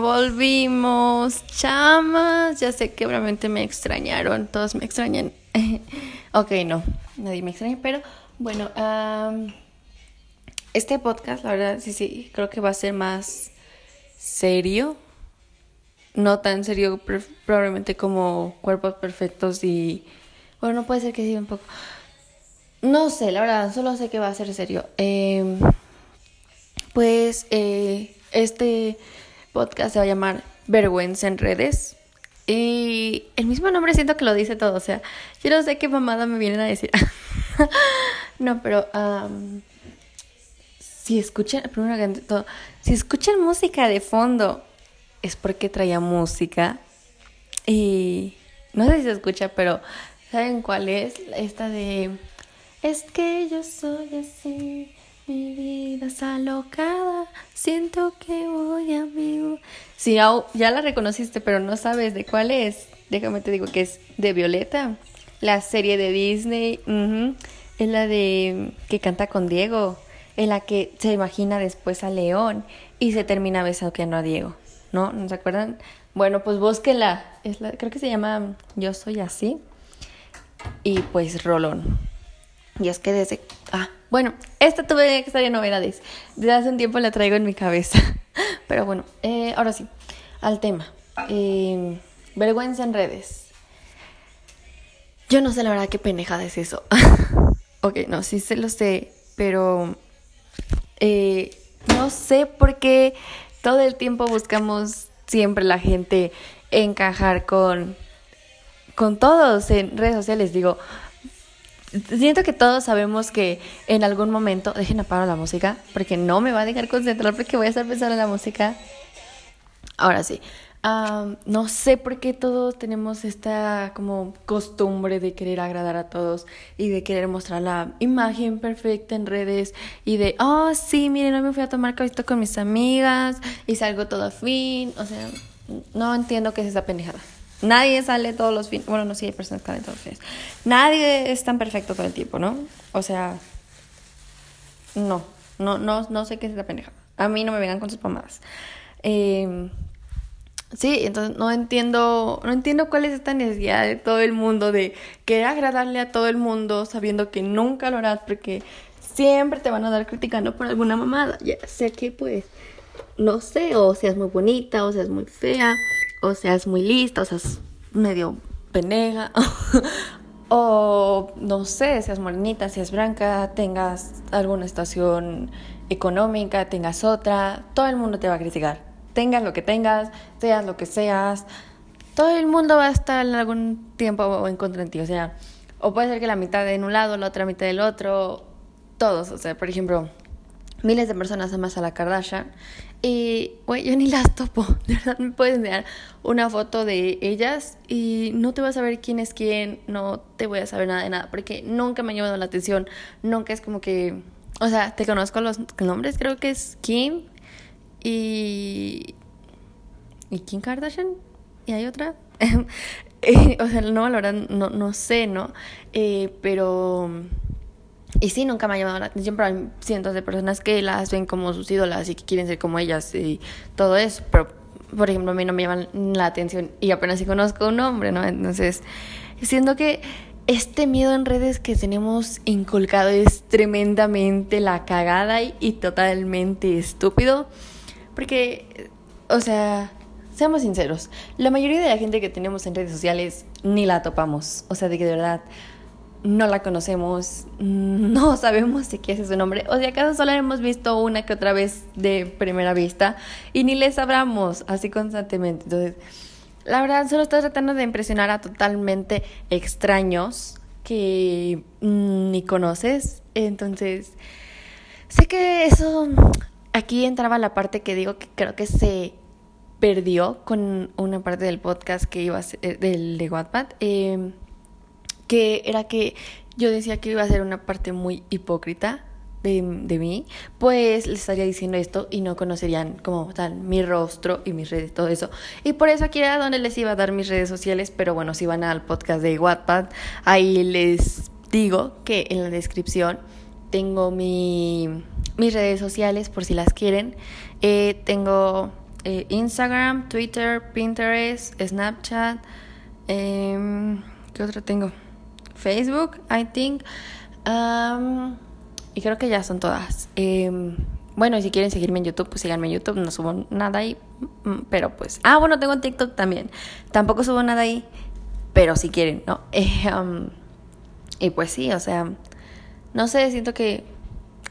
Volvimos, chamas. Ya sé que realmente me extrañaron. Todos me extrañan. ok, no, nadie me extraña, pero bueno, este podcast, la verdad, sí, sí, creo que va a ser más serio. No tan serio, probablemente como cuerpos perfectos y. Bueno, no puede ser que sí un poco. No sé, la verdad, solo sé que va a ser serio. Em, pues eh, este podcast se va a llamar Vergüenza en redes. Y el mismo nombre siento que lo dice todo. O sea, yo no sé qué mamada me vienen a decir. no, pero si escuchan, primero todo, si escuchan música de fondo, es porque traía música. Y no sé si se escucha, pero ¿saben cuál es? Esta de Es que yo soy así. Mi vida es alocada, siento que voy a mí. Sí, ya la reconociste, pero no sabes de cuál es. Déjame te digo que es de Violeta, la serie de Disney. Es la de que canta con Diego, en la que se imagina después a León y se termina besando a Diego. ¿No? ¿No se acuerdan? Bueno, pues búsquenla. Es la, creo que se llama Yo soy así. Y pues Rolón. Y es que desde... Ah, bueno, esta tuve que estar en novedades. Desde hace un tiempo la traigo en mi cabeza. Pero bueno, eh, ahora sí, al tema. Eh, vergüenza en redes. Yo no sé la verdad qué penejada es eso. ok, no, sí se lo sé, pero eh, no sé por qué todo el tiempo buscamos siempre la gente encajar con, con todos en redes sociales. Digo, siento que todos sabemos que en algún momento, dejen apagar la música, porque no me va a dejar concentrar porque voy a estar pensando en la música. Ahora sí, no sé por qué todos tenemos esta como costumbre de querer agradar a todos y de querer mostrar la imagen perfecta en redes y de, oh sí, miren, hoy me fui a tomar café con mis amigas y salgo todo fin. O sea, no entiendo qué es esa pendejada. Nadie sale todos los fines. Bueno, no, sí hay personas que salen todos los fines. Nadie es tan perfecto todo el tiempo, ¿no? O sea, no, no, no, no sé qué es la pendeja. A mí no me vengan con sus pomadas. Eh, sí, entonces no entiendo, no entiendo cuál es esta necesidad de todo el mundo de querer agradarle a todo el mundo sabiendo que nunca lo harás porque siempre te van a dar criticando por alguna mamada. Ya sé que pues, no sé, o seas muy bonita, o seas muy fea o seas muy lista, o seas medio pendeja, o no sé, seas morenita, seas blanca, tengas alguna situación económica, tengas otra, todo el mundo te va a criticar. Tengas lo que tengas, seas lo que seas, todo el mundo va a estar en algún tiempo en contra de ti. O sea, o puede ser que la mitad de un lado, la otra mitad del otro, todos. O sea, por ejemplo, miles de personas aman a la Kardashian y, güey, yo ni las topo. De verdad, me puedes enseñar una foto de ellas y no te vas a ver quién es quién, no te voy a saber nada de nada, porque nunca me ha llamado la atención. Nunca es como que. O sea, te conozco los nombres, creo que es Kim y. ¿Y Kim Kardashian? ¿Y hay otra? o sea, no, la verdad, no, no sé, ¿no? Eh, pero y sí, nunca me ha llamado la atención, pero hay cientos de personas que las ven como sus ídolas y que quieren ser como ellas y todo eso. Pero, por ejemplo, a mí no me llaman la atención y apenas si conozco un nombre, ¿no? Entonces, siento que este miedo en redes que tenemos inculcado es tremendamente la cagada y, y totalmente estúpido. Porque, o sea, seamos sinceros, la mayoría de la gente que tenemos en redes sociales ni la topamos. O sea, de que de verdad no la conocemos, no sabemos qué es su nombre, o si acaso solo hemos visto una que otra vez de primera vista y ni les hablamos así constantemente. Entonces, la verdad, solo estás tratando de impresionar a totalmente extraños que mm, ni conoces. Entonces, sé que eso, aquí entraba la parte que digo que creo que se perdió con una parte del podcast que iba a ser, del de Wattpad. Eh, que era que yo decía que iba a ser una parte muy hipócrita de, de, mí, pues les estaría diciendo esto y no conocerían como tal mi rostro y mis redes, todo eso. Y por eso aquí era donde les iba a dar mis redes sociales, pero bueno, si van al podcast de Wattpad, ahí les digo que en la descripción tengo mi, mis redes sociales por si las quieren. Eh, tengo eh, Instagram, Twitter, Pinterest, Snapchat. Em, ¿Qué otra tengo? Facebook, I think. y creo que ya son todas. Em, bueno, y si quieren seguirme en YouTube, pues síganme en YouTube. No subo nada ahí. Mm, pero pues. Ah, bueno, tengo TikTok también. Tampoco subo nada ahí. Pero si quieren, ¿no? Eh, y pues sí, o sea. No sé, siento que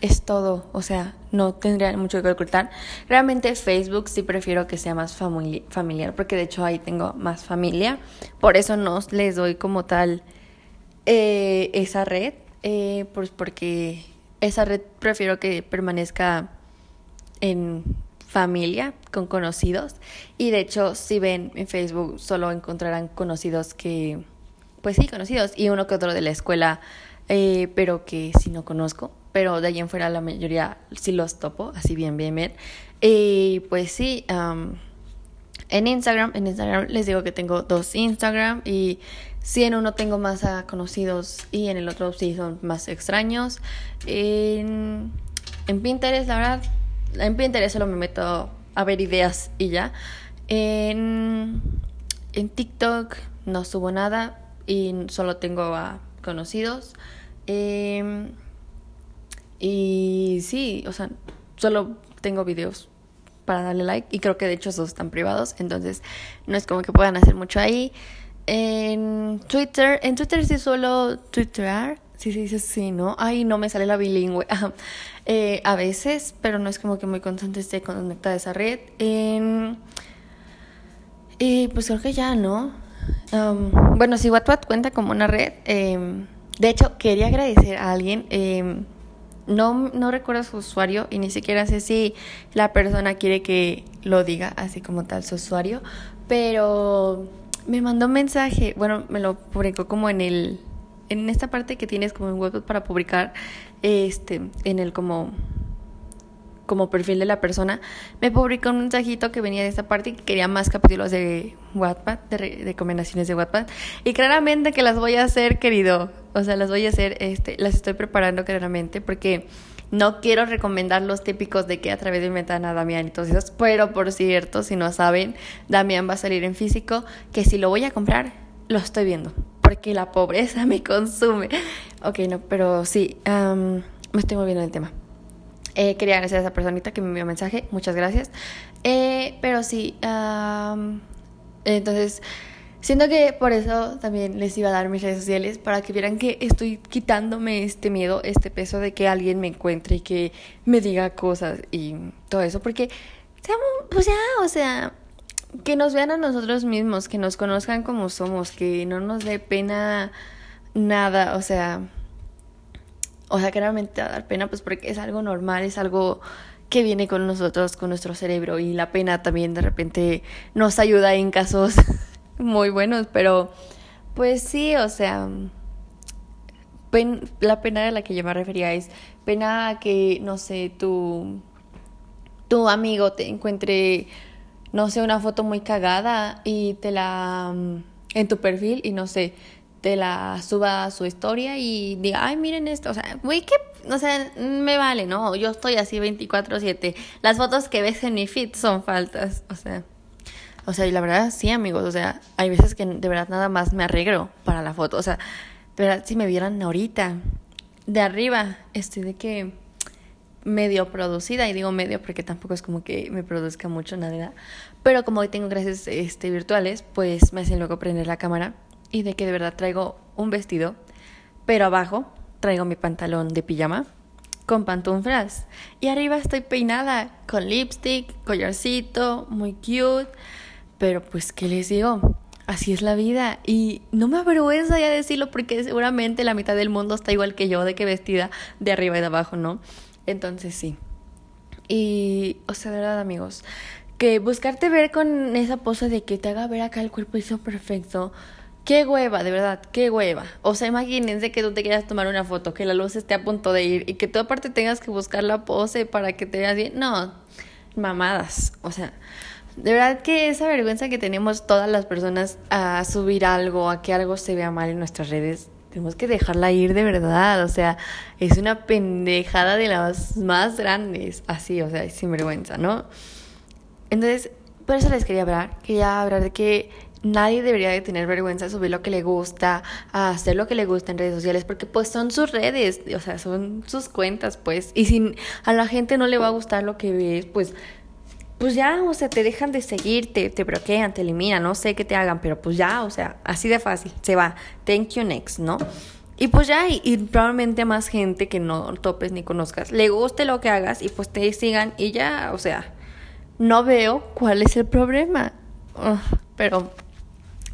es todo. O sea, no tendría mucho que ocultar. Realmente Facebook sí prefiero que sea más familiar. Porque de hecho ahí tengo más familia. Por eso no les doy como tal eh, esa red. Eh, pues porque esa red prefiero que permanezca en familia, con conocidos. Y de hecho, si ven en Facebook, solo encontrarán conocidos que, pues sí, conocidos. Y uno que otro de la escuela, eh, pero que sí no conozco. Pero de allí en fuera la mayoría sí los topo, así bien, bien, bien. Y pues sí, en Instagram, en Instagram les digo que tengo dos Instagram y si en uno tengo más conocidos y en el otro sí son más extraños. En, Pinterest, la verdad, en Pinterest solo me meto a ver ideas y ya. En, en TikTok no subo nada y solo tengo a conocidos. Em, y sí, o sea, solo tengo videos para darle like y creo que de hecho esos están privados, entonces no es como que puedan hacer mucho ahí. En Twitter, en Twitter sí suelo twittear. Sí, sí, sí, sí, ¿no? Ay, no me sale la bilingüe. eh, a veces, pero no es como que muy constante esté conectada a esa red. Y pues creo que ya, ¿no? bueno, si Wattpad cuenta como una red. Em, de hecho, quería agradecer a alguien. Em, no, no recuerdo su usuario y ni siquiera sé si la persona quiere que lo diga así como tal su usuario. Pero me mandó un mensaje, bueno, me lo publicó como en el en esta parte que tienes como un web para publicar este en el como como perfil de la persona, me publicó un mensajito que venía de esta parte y que quería más capítulos de Wattpad, de recomendaciones de Wattpad. Y claramente que las voy a hacer, querido. O sea, las voy a hacer, este, las estoy preparando claramente porque no quiero recomendar los típicos de que a través de ventana Damián y todos esos, pero por cierto, si no saben, Damián va a salir en físico, que si lo voy a comprar, lo estoy viendo, porque la pobreza me consume. Ok, no, pero sí, me estoy moviendo el tema. Eh, quería agradecer a esa personita que me envió mensaje, muchas gracias. Eh, pero sí, entonces Siento que por eso también les iba a dar mis redes sociales para que vieran que estoy quitándome este miedo, este peso de que alguien me encuentre y que me diga cosas y todo eso, porque pues ya, o sea, que nos vean a nosotros mismos, que nos conozcan como somos, que no nos dé pena nada, o sea, o sea, que realmente va a dar pena, pues porque es algo normal, es algo que viene con nosotros, con nuestro cerebro y la pena también de repente nos ayuda en casos muy buenos, pero pues sí, o sea, la pena a la que yo me refería es pena que, no sé, tu, tu amigo te encuentre, no sé, una foto muy cagada y te la, mm, en tu perfil y no sé, te la suba a su historia y diga, ay, miren esto, o sea, güey, que, o sea, me vale, ¿no? Yo estoy así 24/7. Las fotos que ves en mi feed son faltas, o sea. O sea, y la verdad, sí, amigos. O sea, hay veces que de verdad nada más me arreglo para la foto. O sea, de verdad, si me vieran ahorita, de arriba, estoy de que medio producida, y digo medio porque tampoco es como que me produzca mucho nada, pero como hoy tengo gracias este, virtuales, pues me hacen luego prender la cámara y de que de verdad traigo un vestido, pero abajo traigo mi pantalón de pijama con pantuflas y arriba estoy peinada con lipstick, collarcito, muy cute pero pues, ¿qué les digo? Así es la vida. Y no me avergüenza ya decirlo porque seguramente la mitad del mundo está igual que yo, de que vestida de arriba y de abajo, ¿no? Entonces sí. Y, o sea, de verdad, amigos, que buscarte ver con esa pose de que te haga ver acá el cuerpo hizo perfecto. Qué hueva, de verdad, qué hueva. O sea, imagínense que tú te quieras tomar una foto, que la luz esté a punto de ir y que tú aparte tengas que buscar la pose para que te veas bien. No, mamadas. O sea, de verdad que esa vergüenza que tenemos todas las personas a subir algo, a que algo se vea mal en nuestras redes, tenemos que dejarla ir de verdad. O sea, es una pendejada de las más grandes. Así, o sea, sin vergüenza, ¿no? Entonces, por eso les quería hablar, quería hablar de que nadie debería de tener vergüenza de subir lo que le gusta, a hacer lo que le gusta en redes sociales, porque pues son sus redes, o sea, son sus cuentas, pues. Y si a la gente no le va a gustar lo que ves, pues pues ya, o sea, te dejan de seguir, te, te bloquean, te eliminan, no sé qué te hagan, pero pues ya, o sea, así de fácil, se va, thank you next, ¿no? Y pues ya, y, probablemente más gente que no topes ni conozcas, le guste lo que hagas y pues te sigan y ya, o sea, no veo cuál es el problema. pero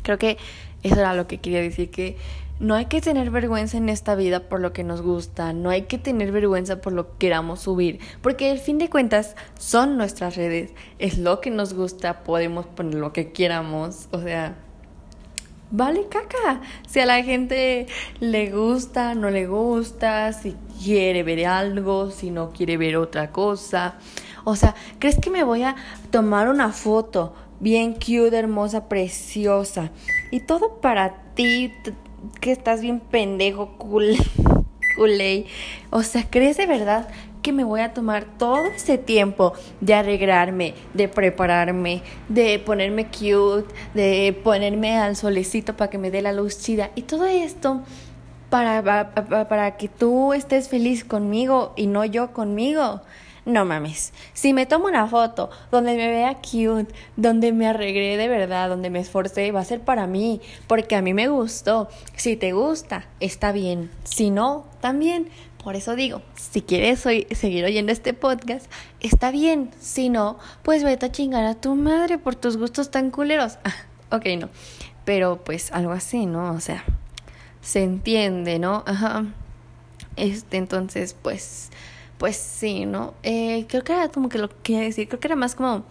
creo que eso era lo que quería decir, que no hay que tener vergüenza en esta vida por lo que nos gusta, no hay que tener vergüenza por lo que queramos subir, porque al fin de cuentas son nuestras redes, es lo que nos gusta, podemos poner lo que queramos, o sea, vale caca. Si a la gente le gusta, no le gusta, si quiere ver algo, si no quiere ver otra cosa. O sea, ¿crees que me voy a tomar una foto bien cute, hermosa, preciosa? Y todo para ti, que estás bien pendejo, cool, culé. O sea, ¿crees de verdad que me voy a tomar todo ese tiempo de arreglarme, de prepararme, de ponerme cute, de ponerme al solecito para que me dé la luz chida? Y todo esto para, para, para que tú estés feliz conmigo y no yo conmigo. No mames. Si me tomo una foto donde me vea cute, donde me arreglé de verdad, donde me esforcé, va a ser para mí, porque a mí me gustó. Si te gusta, está bien. Si no, también. Por eso digo, si quieres seguir oyendo este podcast, está bien. Si no, pues vete a chingar a tu madre por tus gustos tan culeros. ok, no. Pero pues algo así, ¿no? O sea, se entiende, ¿no? Ajá. Este, entonces, pues pues sí, ¿no? Eh, creo que era como que lo que quería decir, creo que era más como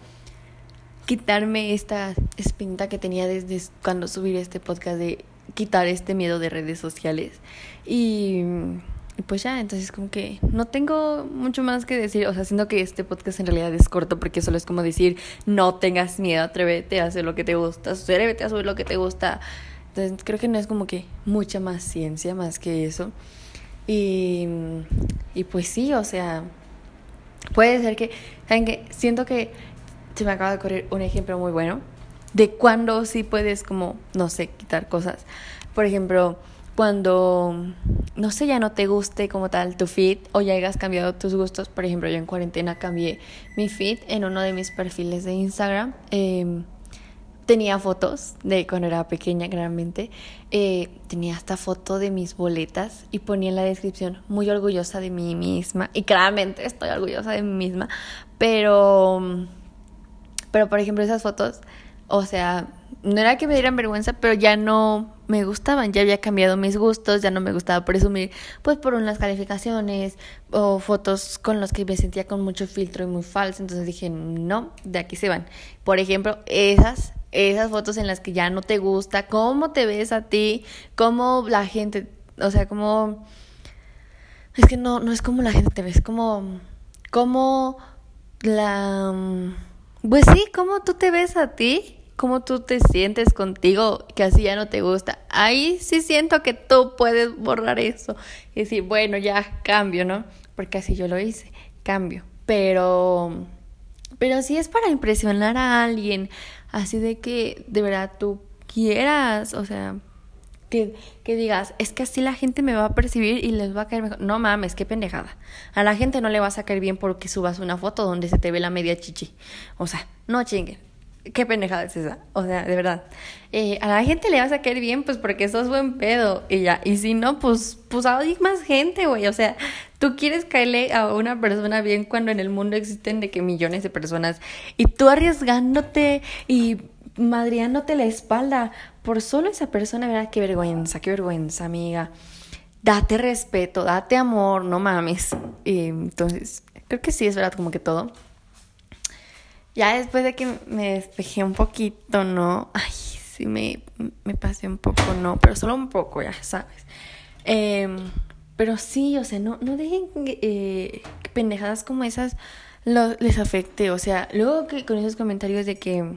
quitarme esta espinta que tenía desde cuando subí este podcast de quitar este miedo de redes sociales. Y, pues ya, entonces como que no tengo mucho más que decir, o sea, siento que este podcast en realidad es corto porque solo es como decir, no tengas miedo, atrévete a hacer lo que te gusta, atrévete a subir lo que te gusta. Entonces creo que no es como que mucha más ciencia más que eso. Y, y pues sí, o sea, puede ser que, ¿saben qué? Siento que se me acaba de ocurrir un ejemplo muy bueno de cuando sí puedes como, no sé, quitar cosas. Por ejemplo, cuando, no sé, ya no te guste como tal tu feed o ya hayas cambiado tus gustos. Por ejemplo, yo en cuarentena cambié mi feed en uno de mis perfiles de Instagram. Eh, tenía fotos de cuando era pequeña, claramente. Eh, tenía esta foto de mis boletas y ponía en la descripción muy orgullosa de mí misma. Y claramente estoy orgullosa de mí misma. Pero, pero por ejemplo, esas fotos, o sea, no era que me dieran vergüenza, pero ya no me gustaban, ya había cambiado mis gustos, ya no me gustaba presumir, pues por unas calificaciones o fotos con las que me sentía con mucho filtro y muy falso, entonces dije, no, de aquí se van. Por ejemplo, esas esas fotos en las que ya no te gusta, cómo te ves a ti, cómo la gente, o sea, cómo es que no no es como la gente te ves, como cómo la pues sí, cómo tú te ves a ti, cómo tú te sientes contigo, que así ya no te gusta. Ahí sí siento que tú puedes borrar eso y decir, bueno, ya cambio, ¿no? Porque así yo lo hice, cambio. Pero pero si es para impresionar a alguien, así de que de verdad tú quieras, o sea, que, que, digas, es que así la gente me va a percibir y les va a caer mejor. No mames, qué pendejada. A la gente no le vas a caer bien porque subas una foto donde se te ve la media chichi. O sea, no chinguen. Qué pendejada es esa. O sea, de verdad. Eh, a la gente le vas a caer bien, pues porque sos buen pedo. Y ya. Y si no, pues, pues hay más gente, güey. O sea, tú quieres caerle a una persona bien cuando en el mundo existen de que millones de personas. Y tú arriesgándote y madriándote la espalda por solo esa persona, ¿verdad? Qué vergüenza, qué vergüenza, amiga. Date respeto, date amor, no mames. Y entonces, creo que sí es verdad, como que todo. Ya después de que me despejé un poquito, ¿no? Ay, sí me, me pasé un poco, ¿no? Pero solo un poco, ya sabes. Em, pero sí, o sea, no, no dejen eh, pendejadas como esas les afecte. O sea, luego que con esos comentarios de que...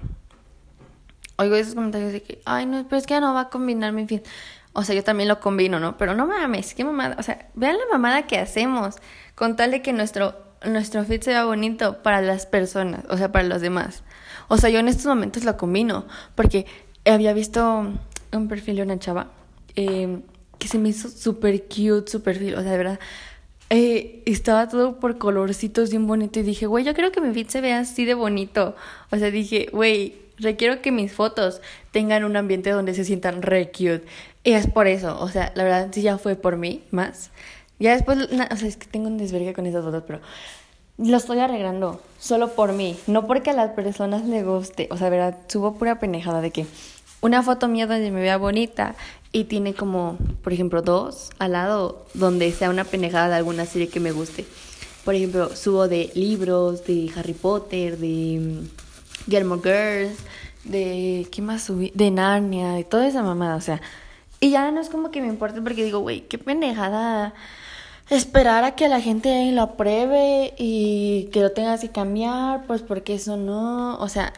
Oigo esos comentarios de que, ay, no, pero es que ya no va a combinar mi fin. O sea, yo también lo combino, ¿no? Pero no mames, qué mamada. O sea, vean la mamada que hacemos con tal de que nuestro nuestro fit se vea bonito para las personas, o sea, para los demás. O sea, yo en estos momentos lo combino, porque había visto un perfil de una chava eh, que se me hizo súper cute su perfil, o sea, de verdad. Eh, estaba todo por colorcitos bien bonito y dije, güey, yo creo que mi fit se vea así de bonito. O sea, dije, güey, requiero que mis fotos tengan un ambiente donde se sientan re cute. Y es por eso, o sea, la verdad sí ya fue por mí más. Ya después, o sea, es que tengo un desvergue con esas fotos, pero lo estoy arreglando solo por mí, no porque a las personas le guste. O sea, verdad, subo pura penejada de que una foto mía donde me vea bonita y tiene como, por ejemplo, dos al lado donde sea una penejada de alguna serie que me guste. Por ejemplo, subo de libros, de Harry Potter, de mm, Gilmore Girls, de ¿qué más subí? De Narnia, de toda esa mamada, o sea, y ya no es como que me importe porque digo, güey, qué pendejada esperar a que la gente lo apruebe y que lo tengas que cambiar, pues porque eso no, o sea,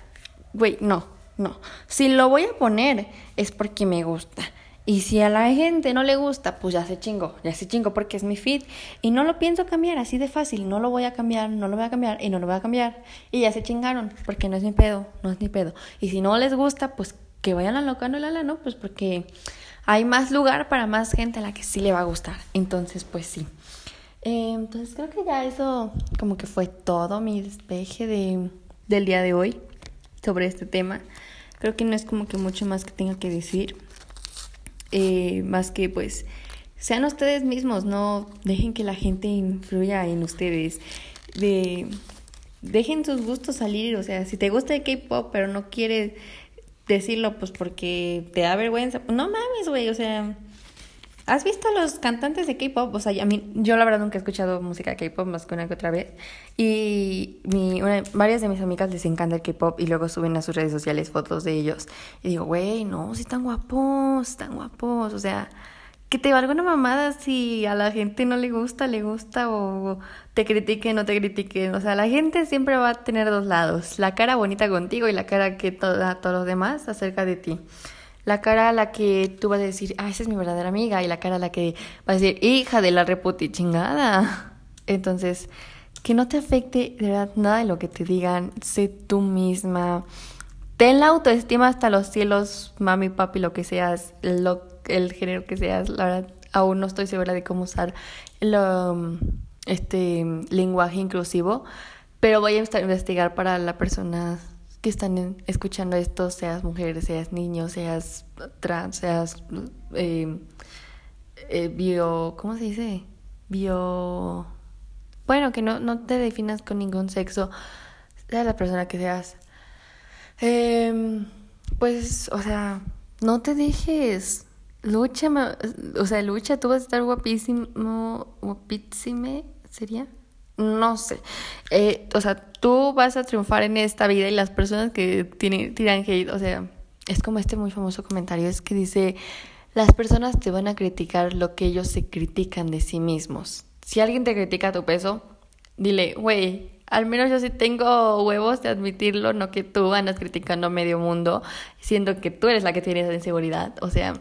güey, no, no. Si lo voy a poner es porque me gusta. Y si a la gente no le gusta, pues ya se chingo, ya se chingo porque es mi feed. Y no lo pienso cambiar así de fácil, no lo voy a cambiar, no lo voy a cambiar y no lo voy a cambiar. Y ya se chingaron, porque no es mi pedo, no es mi pedo. Y si no les gusta, pues que vayan alocando la ¿no? Pues porque hay más lugar para más gente a la que sí le va a gustar. Entonces, pues sí. Eh, entonces creo que ya eso como que fue todo mi despeje de, del día de hoy sobre este tema. Creo que no es como que mucho más que tenga que decir. Eh, más que pues sean ustedes mismos, no dejen que la gente influya en ustedes. De, dejen sus gustos salir, o sea, si te gusta el K-pop pero no quieres decirlo pues porque te da vergüenza, pues no mames, güey, o sea, ¿has visto a los cantantes de K-pop? O sea, a mí, yo la verdad nunca he escuchado música de K-pop más que una que otra vez. Y mi, varias de mis amigas les encanta el K-pop y luego suben a sus redes sociales fotos de ellos. Y digo, güey, no, si están guapos, están guapos, o sea que te valga una mamada si a la gente no le gusta, le gusta o te critiquen, no te critiquen. O sea, la gente siempre va a tener dos lados, la cara bonita contigo y la cara que toda, todos los demás acerca de ti. La cara a la que tú vas a decir, ah, esa es mi verdadera amiga, y la cara a la que vas a decir, hija de la reputi chingada. Entonces, que no te afecte de verdad nada de lo que te digan, sé tú misma. Ten la autoestima hasta los cielos, mami, papi, lo que seas, lo el género que seas, la verdad aún no estoy segura de cómo usar el, este lenguaje inclusivo, pero voy a investigar para las personas que están escuchando esto, seas mujer, seas niño, seas trans, seas eh, eh, bio, ¿cómo se dice? Bio, bueno, que no, no te definas con ningún sexo, sea la persona que seas. Eh, pues, o sea, no te dejes Lucha, o sea, Lucha, tú vas a estar guapísimo, guapísime, ¿sería? No sé. Eh, o sea, tú vas a triunfar en esta vida y las personas que tienen, tiran hate, o sea, es como este muy famoso comentario, es que dice, las personas te van a criticar lo que ellos se critican de sí mismos. Si alguien te critica tu peso, dile, güey, al menos yo sí tengo huevos de admitirlo, no que tú andas criticando a medio mundo, siendo que tú eres la que tiene esa inseguridad. O sea,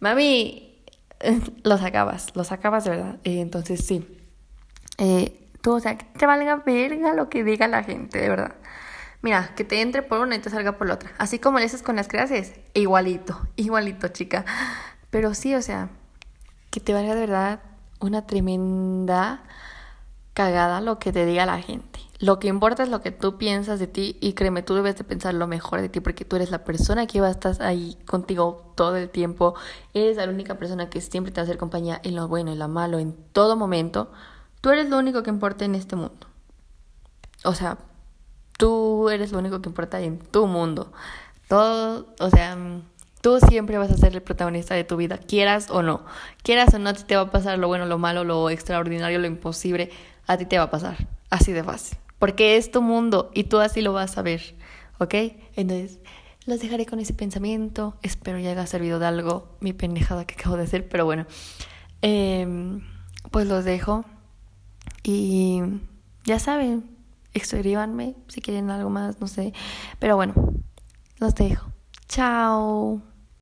mami, los acabas, los acabas de verdad. Eh, entonces sí. Eh, tú, o sea, que te valga verga lo que diga la gente, de verdad. Mira, que te entre por una y te salga por la otra. Así como le haces con las clases, igualito, igualito, chica. Pero sí, o sea, que te valga de verdad una tremenda cagada lo que te diga la gente. Lo que importa es lo que tú piensas de ti y créeme, tú debes de pensar lo mejor de ti porque tú eres la persona que va a estar ahí contigo todo el tiempo. Eres la única persona que siempre te va a hacer compañía en lo bueno, en lo malo, en todo momento. Tú eres lo único que importa en este mundo. O sea, tú eres lo único que importa en tu mundo. Todo, o sea, tú siempre vas a ser el protagonista de tu vida, quieras o no. Quieras o no, a ti te va a pasar lo bueno, lo malo, lo extraordinario, lo imposible. A ti te va a pasar. Así de fácil porque es tu mundo y tú así lo vas a ver, ¿ok? Entonces, los dejaré con ese pensamiento, espero ya haya servido de algo mi pendejada que acabo de hacer, pero bueno, em, pues los dejo y ya saben, escríbanme si quieren algo más, no sé, pero bueno, los dejo. Chao.